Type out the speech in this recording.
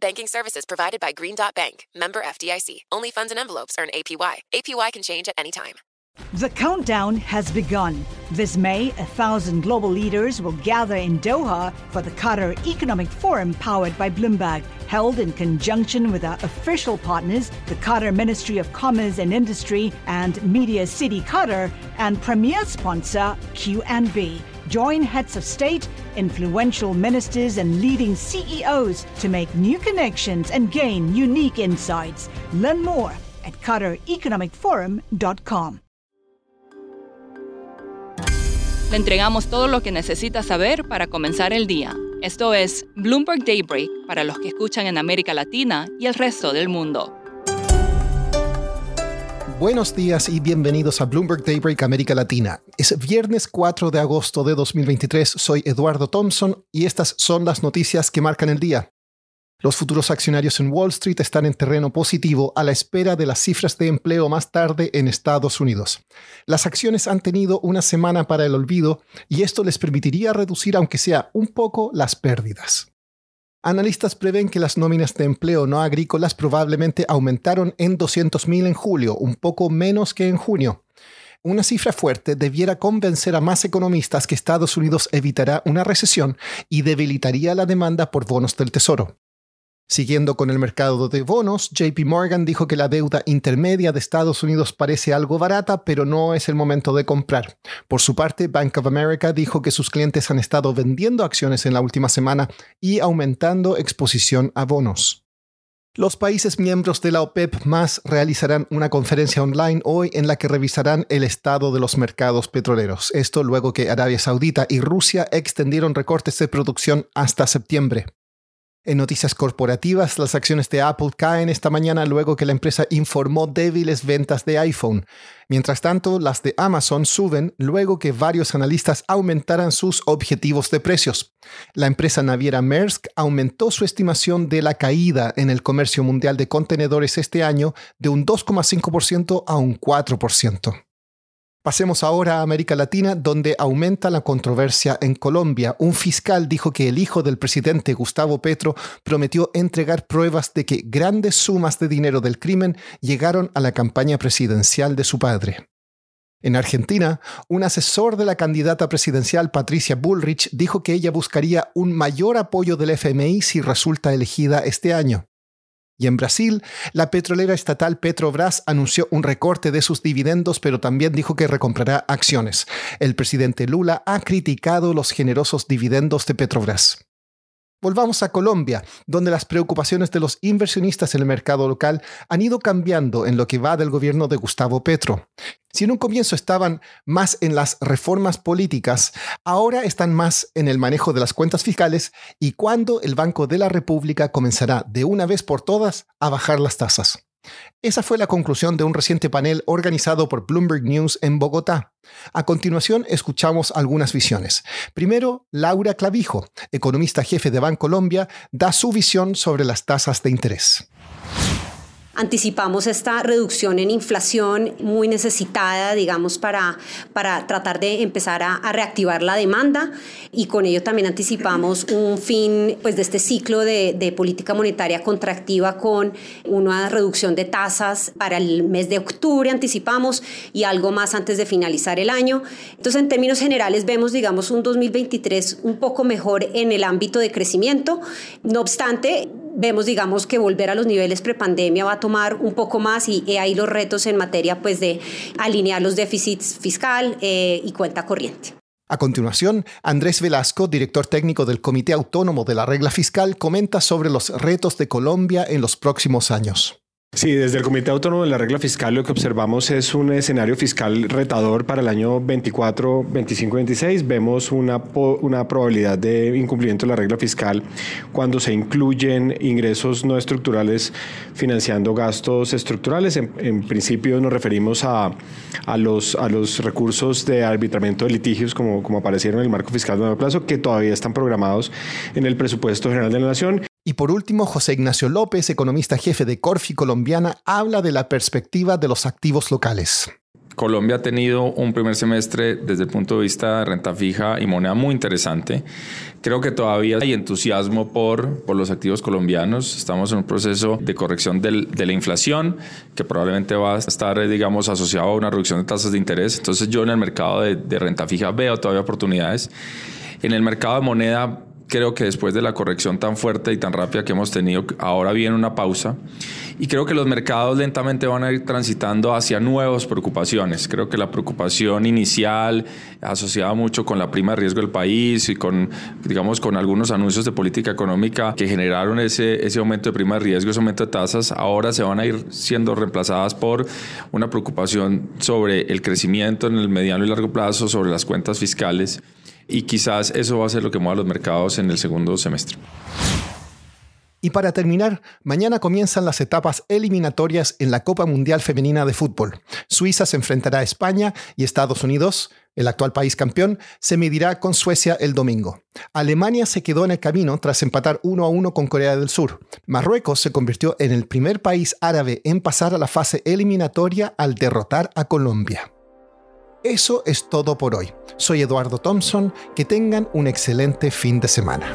Banking services provided by Green Dot Bank, member FDIC. Only funds and envelopes earn APY. APY can change at any time. The countdown has begun. This May, a thousand global leaders will gather in Doha for the Qatar Economic Forum powered by Bloomberg, held in conjunction with our official partners, the Qatar Ministry of Commerce and Industry and Media City Qatar, and premier sponsor QNB. Join heads of state, influential ministers, and leading CEOs to make new connections and gain unique insights. Learn more at QatarEconomicForum.com. Le entregamos todo lo que necesita saber para comenzar el día. Esto es Bloomberg Daybreak para los que escuchan en América Latina y el resto del mundo. Buenos días y bienvenidos a Bloomberg Daybreak América Latina. Es viernes 4 de agosto de 2023, soy Eduardo Thompson y estas son las noticias que marcan el día. Los futuros accionarios en Wall Street están en terreno positivo a la espera de las cifras de empleo más tarde en Estados Unidos. Las acciones han tenido una semana para el olvido y esto les permitiría reducir aunque sea un poco las pérdidas. Analistas prevén que las nóminas de empleo no agrícolas probablemente aumentaron en 200.000 en julio, un poco menos que en junio. Una cifra fuerte debiera convencer a más economistas que Estados Unidos evitará una recesión y debilitaría la demanda por bonos del Tesoro. Siguiendo con el mercado de bonos, JP Morgan dijo que la deuda intermedia de Estados Unidos parece algo barata, pero no es el momento de comprar. Por su parte, Bank of America dijo que sus clientes han estado vendiendo acciones en la última semana y aumentando exposición a bonos. Los países miembros de la OPEP más realizarán una conferencia online hoy en la que revisarán el estado de los mercados petroleros. Esto luego que Arabia Saudita y Rusia extendieron recortes de producción hasta septiembre. En noticias corporativas, las acciones de Apple caen esta mañana luego que la empresa informó débiles ventas de iPhone. Mientras tanto, las de Amazon suben luego que varios analistas aumentaran sus objetivos de precios. La empresa naviera Maersk aumentó su estimación de la caída en el comercio mundial de contenedores este año de un 2,5% a un 4%. Pasemos ahora a América Latina, donde aumenta la controversia en Colombia. Un fiscal dijo que el hijo del presidente Gustavo Petro prometió entregar pruebas de que grandes sumas de dinero del crimen llegaron a la campaña presidencial de su padre. En Argentina, un asesor de la candidata presidencial Patricia Bullrich dijo que ella buscaría un mayor apoyo del FMI si resulta elegida este año. Y en Brasil, la petrolera estatal Petrobras anunció un recorte de sus dividendos, pero también dijo que recomprará acciones. El presidente Lula ha criticado los generosos dividendos de Petrobras. Volvamos a Colombia, donde las preocupaciones de los inversionistas en el mercado local han ido cambiando en lo que va del gobierno de Gustavo Petro. Si en un comienzo estaban más en las reformas políticas, ahora están más en el manejo de las cuentas fiscales y cuándo el Banco de la República comenzará de una vez por todas a bajar las tasas. Esa fue la conclusión de un reciente panel organizado por Bloomberg News en Bogotá. A continuación, escuchamos algunas visiones. Primero, Laura Clavijo, economista jefe de Bancolombia, da su visión sobre las tasas de interés anticipamos esta reducción en inflación muy necesitada, digamos, para, para tratar de empezar a, reactivar la demanda y con ello también anticipamos un fin pues, de este ciclo de, de, política monetaria contractiva con una reducción de tasas para el mes de octubre, anticipamos, y algo más antes de finalizar el año. Entonces, en términos generales, vemos, digamos, un 2023 un poco mejor en el ámbito de crecimiento. No obstante, vemos, digamos, que volver a los niveles prepandemia va a tomar un poco más y, ahí los retos en materia pues, de alinear los déficits fiscal eh, y cuenta corriente. A continuación, Andrés Velasco, director técnico del Comité Autónomo de la Regla Fiscal, comenta sobre los retos de Colombia en los próximos años. Sí, desde el Comité Autónomo de la Regla Fiscal lo que observamos es un escenario fiscal retador para el año 24, 25, 26. Vemos una, una probabilidad de incumplimiento de la regla fiscal cuando se incluyen ingresos no estructurales financiando gastos estructurales. En, principio nos referimos a, a, los, a los recursos de arbitramiento de litigios como, como aparecieron en el marco fiscal de nuevo plazo que todavía están programados en el presupuesto general de la Nación. Y por último, José Ignacio López, economista jefe de Corfi Colombiana, habla de la perspectiva de los activos locales. Colombia ha tenido un primer semestre desde el punto de vista de renta fija y moneda muy interesante. Creo que todavía hay entusiasmo por, por los activos colombianos. Estamos en un proceso de corrección de la inflación que probablemente va a estar, digamos, asociado a una reducción de tasas de interés. Entonces yo en el mercado de, de renta fija veo todavía oportunidades. En el mercado de moneda creo que después de la corrección tan fuerte y tan rápida que hemos tenido, ahora viene una pausa. Y creo que los mercados lentamente van a ir transitando hacia nuevas preocupaciones. Creo que la preocupación inicial, asociada mucho con la prima de riesgo del país y con, digamos, con algunos anuncios de política económica que generaron ese, ese aumento de prima de riesgo, ese aumento de tasas, ahora se van a ir siendo reemplazadas por una preocupación sobre el crecimiento en el mediano y largo plazo, sobre las cuentas fiscales y quizás eso va a ser lo que mueva los mercados en el segundo semestre. Y para terminar, mañana comienzan las etapas eliminatorias en la Copa Mundial Femenina de Fútbol. Suiza se enfrentará a España y Estados Unidos, el actual país campeón, se medirá con Suecia el domingo. Alemania se quedó en el camino tras empatar 1 a 1 con Corea del Sur. Marruecos se convirtió en el primer país árabe en pasar a la fase eliminatoria al derrotar a Colombia. Eso es todo por hoy. Soy Eduardo Thompson. Que tengan un excelente fin de semana.